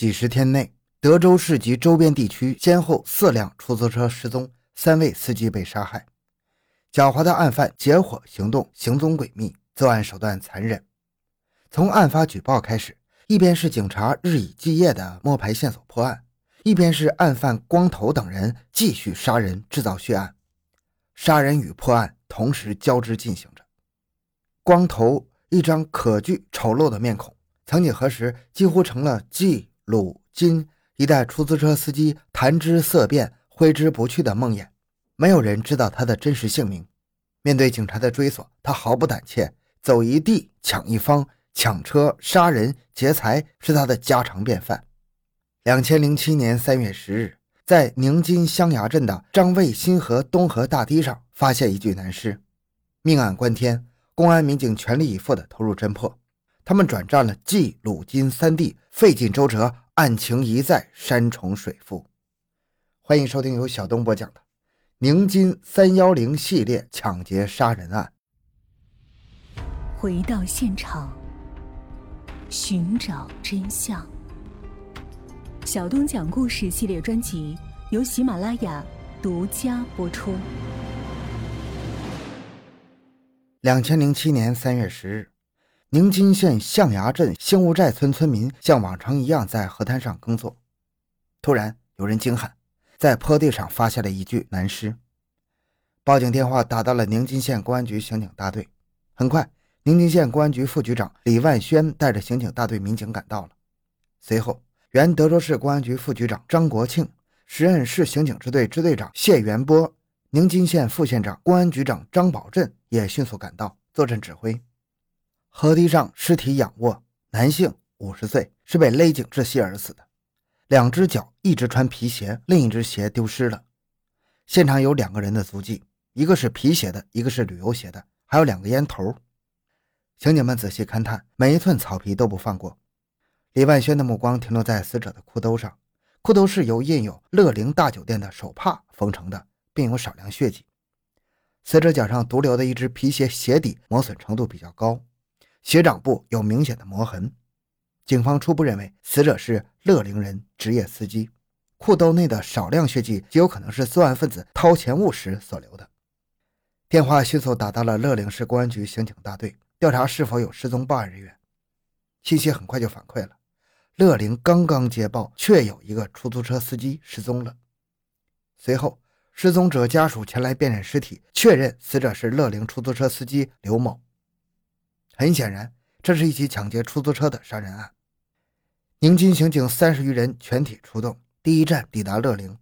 几十天内，德州市及周边地区先后四辆出租车失踪，三位司机被杀害。狡猾的案犯结伙行动，行踪诡秘，作案手段残忍。从案发举报开始，一边是警察日以继夜的摸排线索破案，一边是案犯光头等人继续杀人制造血案，杀人与破案同时交织进行着。光头一张可惧丑陋的面孔，曾几何时几乎成了冀鲁金一代出租车司机谈之色变、挥之不去的梦魇。没有人知道他的真实姓名。面对警察的追索，他毫不胆怯，走一地抢一方，抢车、杀人、劫财是他的家常便饭。两千零七年三月十日，在宁津香崖镇的张卫新河东河大堤上发现一具男尸，命案关天，公安民警全力以赴地投入侦破。他们转战了冀鲁金三地，费尽周折，案情一再山重水复。欢迎收听由小东播讲的。宁津三幺零系列抢劫杀人案，回到现场，寻找真相。小东讲故事系列专辑由喜马拉雅独家播出。两千零七年三月十日，宁津县象牙镇兴务寨村村民像往常一样在河滩上耕作，突然有人惊喊。在坡地上发现了一具男尸，报警电话打到了宁津县公安局刑警大队。很快，宁津县公安局副局长李万轩带着刑警大队民警赶到了。随后，原德州市公安局副局长张国庆、时任市刑警支队支队长谢元波、宁津县副县长、公安局长张宝振也迅速赶到，坐镇指挥。河堤上尸体仰卧，男性，五十岁，是被勒颈窒息而死的。两只脚一直穿皮鞋，另一只鞋丢失了。现场有两个人的足迹，一个是皮鞋的，一个是旅游鞋的，还有两个烟头。刑警们仔细勘探，每一寸草皮都不放过。李万轩的目光停留在死者的裤兜上，裤兜是由印有乐陵大酒店的手帕缝成的，并有少量血迹。死者脚上独留的一只皮鞋鞋底磨损程度比较高，鞋掌部有明显的磨痕。警方初步认为，死者是乐陵人，职业司机。裤兜内的少量血迹极有可能是作案分子掏钱物时所留的。电话迅速打到了乐陵市公安局刑警大队，调查是否有失踪报案人员。信息很快就反馈了，乐陵刚刚接报，确有一个出租车司机失踪了。随后，失踪者家属前来辨认尸体，确认死者是乐陵出租车司机刘某。很显然，这是一起抢劫出租车的杀人案。宁津刑警三十余人全体出动，第一站抵达乐陵，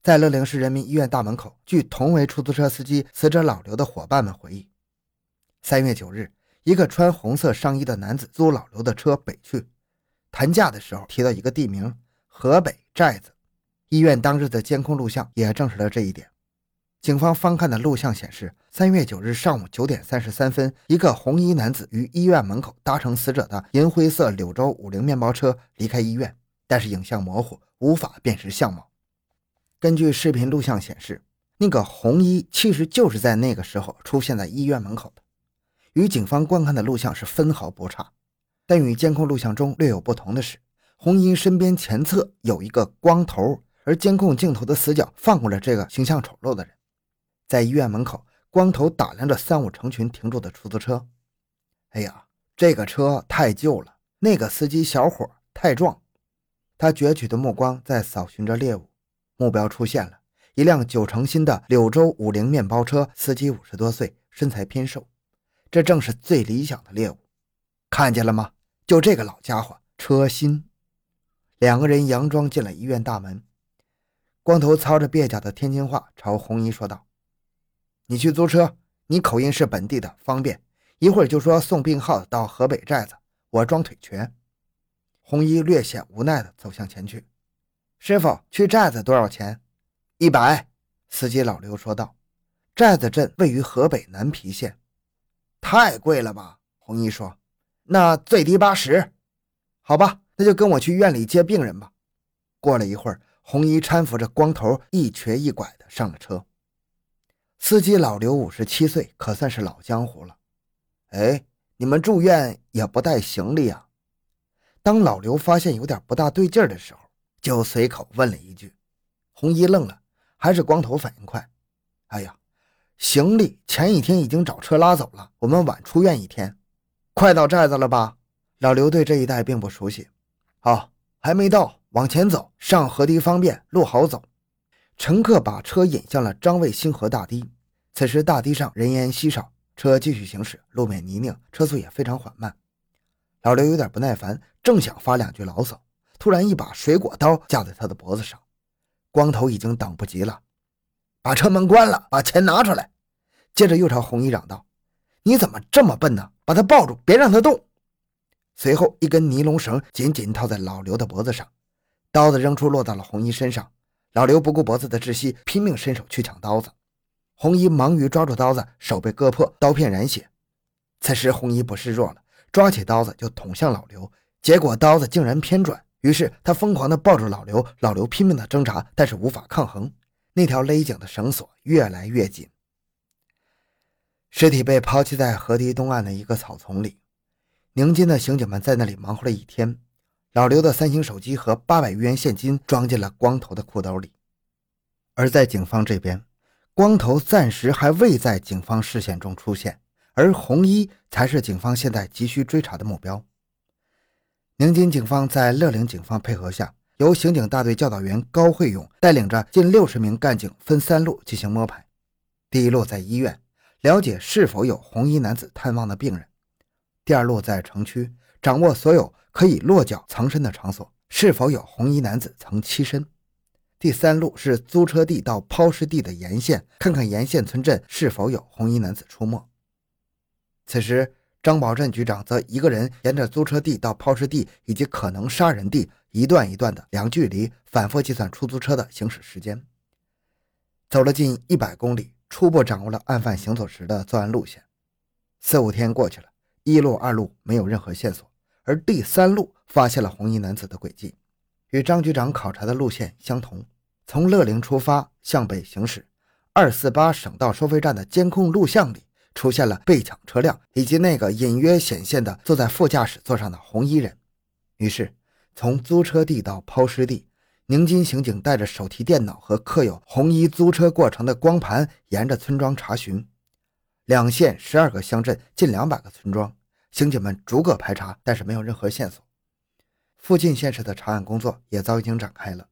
在乐陵市人民医院大门口，据同为出租车司机死者老刘的伙伴们回忆，三月九日，一个穿红色上衣的男子租老刘的车北去，谈价的时候提到一个地名河北寨子，医院当日的监控录像也证实了这一点。警方翻看的录像显示，三月九日上午九点三十三分，一个红衣男子于医院门口搭乘死者的银灰色柳州五菱面包车离开医院，但是影像模糊，无法辨识相貌。根据视频录像显示，那个红衣其实就是在那个时候出现在医院门口的，与警方观看的录像是分毫不差。但与监控录像中略有不同的是，红衣身边前侧有一个光头，而监控镜头的死角放过了这个形象丑陋的人。在医院门口，光头打量着三五成群停住的出租车。哎呀，这个车太旧了，那个司机小伙太壮。他攫取的目光在扫寻着猎物，目标出现了，一辆九成新的柳州五菱面包车，司机五十多岁，身材偏瘦，这正是最理想的猎物。看见了吗？就这个老家伙，车新。两个人佯装进了医院大门，光头操着蹩脚的天津话朝红衣说道。你去租车，你口音是本地的，方便。一会儿就说送病号到河北寨子，我装腿瘸。红衣略显无奈地走向前去。师傅，去寨子多少钱？一百。司机老刘说道。寨子镇位于河北南皮县，太贵了吧？红衣说。那最低八十。好吧，那就跟我去院里接病人吧。过了一会儿，红衣搀扶着光头一瘸一拐地上了车。司机老刘五十七岁，可算是老江湖了。哎，你们住院也不带行李啊？当老刘发现有点不大对劲的时候，就随口问了一句。红衣愣了，还是光头反应快。哎呀，行李前一天已经找车拉走了，我们晚出院一天。快到寨子了吧？老刘对这一带并不熟悉。好，还没到，往前走，上河堤方便，路好走。乘客把车引向了张卫星河大堤。此时大堤上人烟稀少，车继续行驶，路面泥泞，车速也非常缓慢。老刘有点不耐烦，正想发两句牢骚，突然一把水果刀架在他的脖子上。光头已经等不及了，把车门关了，把钱拿出来。接着又朝红衣嚷道：“你怎么这么笨呢？把他抱住，别让他动。”随后，一根尼龙绳紧紧套在老刘的脖子上，刀子扔出，落到了红衣身上。老刘不顾脖子的窒息，拼命伸手去抢刀子。红衣忙于抓住刀子，手被割破，刀片染血。此时，红衣不示弱了，抓起刀子就捅向老刘，结果刀子竟然偏转。于是他疯狂地抱住老刘，老刘拼命地挣扎，但是无法抗衡。那条勒颈的绳索越来越紧。尸体被抛弃在河堤东岸的一个草丛里。宁津的刑警们在那里忙活了一天。老刘的三星手机和八百余元现金装进了光头的裤兜里。而在警方这边，光头暂时还未在警方视线中出现，而红衣才是警方现在急需追查的目标。宁津警方在乐陵警方配合下，由刑警大队教导员高慧勇带领着近六十名干警，分三路进行摸排。第一路在医院，了解是否有红衣男子探望的病人；第二路在城区，掌握所有可以落脚藏身的场所，是否有红衣男子曾栖身；第三路是租车地到抛尸地的沿线，看看沿线村镇是否有红衣男子出没。此时。张宝镇局长则一个人沿着租车地到抛尸地以及可能杀人地一段一段的量距离，反复计算出租车的行驶时间。走了近一百公里，初步掌握了案犯行走时的作案路线。四五天过去了，一路、二路没有任何线索，而第三路发现了红衣男子的轨迹，与张局长考察的路线相同。从乐陵出发，向北行驶，二四八省道收费站的监控录像里。出现了被抢车辆以及那个隐约显现的坐在副驾驶座上的红衣人。于是，从租车地到抛尸地，宁津刑警带着手提电脑和刻有红衣租车过程的光盘，沿着村庄查询。两县十二个乡镇，近两百个村庄，刑警们逐个排查，但是没有任何线索。附近县市的查案工作也早已经展开了，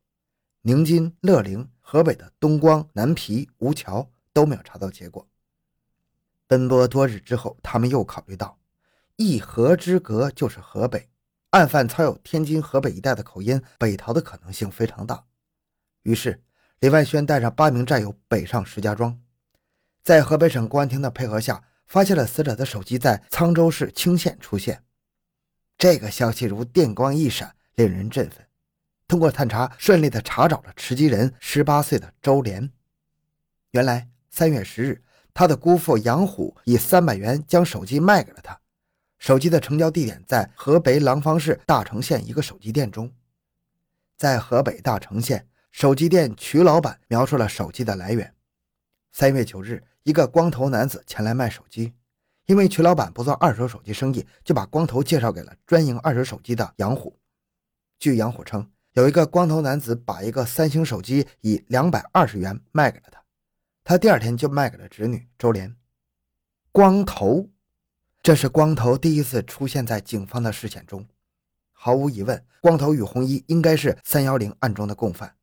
宁津、乐陵、河北的东光、南皮、吴桥都没有查到结果。奔波多日之后，他们又考虑到，一河之隔就是河北，案犯操有天津、河北一带的口音，北逃的可能性非常大。于是，李万轩带上八名战友北上石家庄，在河北省公安厅的配合下，发现了死者的手机在沧州市青县出现。这个消息如电光一闪，令人振奋。通过探查，顺利的查找了持机人十八岁的周连。原来，三月十日。他的姑父杨虎以三百元将手机卖给了他，手机的成交地点在河北廊坊市大城县一个手机店中。在河北大城县，手机店曲老板描述了手机的来源。三月九日，一个光头男子前来卖手机，因为曲老板不做二手手机生意，就把光头介绍给了专营二手手机的杨虎。据杨虎称，有一个光头男子把一个三星手机以两百二十元卖给了他。他第二天就卖给了侄女周莲。光头，这是光头第一次出现在警方的视线中。毫无疑问，光头与红衣应该是三幺零案中的共犯。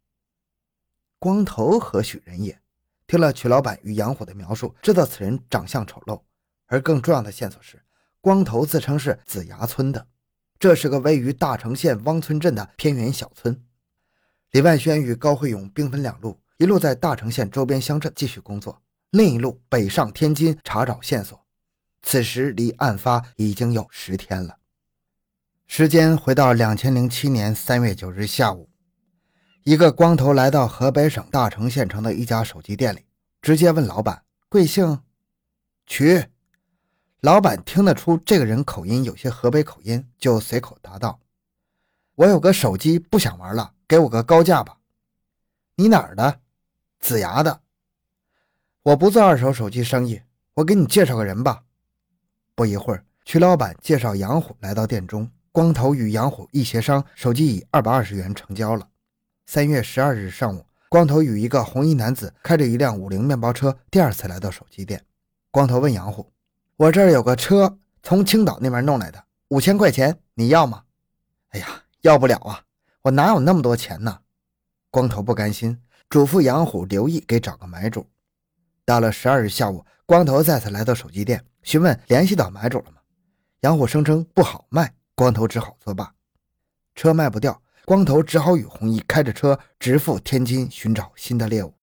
光头何许人也？听了曲老板与杨虎的描述，知道此人长相丑陋。而更重要的线索是，光头自称是子牙村的，这是个位于大城县汪村镇的偏远小村。李万轩与高慧勇兵分两路。一路在大城县周边乡镇继续工作，另一路北上天津查找线索。此时离案发已经有十天了。时间回到两千零七年三月九日下午，一个光头来到河北省大城县城的一家手机店里，直接问老板贵姓，曲。老板听得出这个人口音有些河北口音，就随口答道：“我有个手机不想玩了，给我个高价吧。”你哪儿的？子牙的，我不做二手手机生意，我给你介绍个人吧。不一会儿，曲老板介绍杨虎来到店中，光头与杨虎一协商，手机以二百二十元成交了。三月十二日上午，光头与一个红衣男子开着一辆五菱面包车，第二次来到手机店。光头问杨虎：“我这儿有个车，从青岛那边弄来的，五千块钱，你要吗？”“哎呀，要不了啊，我哪有那么多钱呢？”光头不甘心，嘱咐杨虎留意给找个买主。到了十二日下午，光头再次来到手机店，询问联系到买主了吗？杨虎声称不好卖，光头只好作罢。车卖不掉，光头只好与红衣开着车直赴天津寻找新的猎物。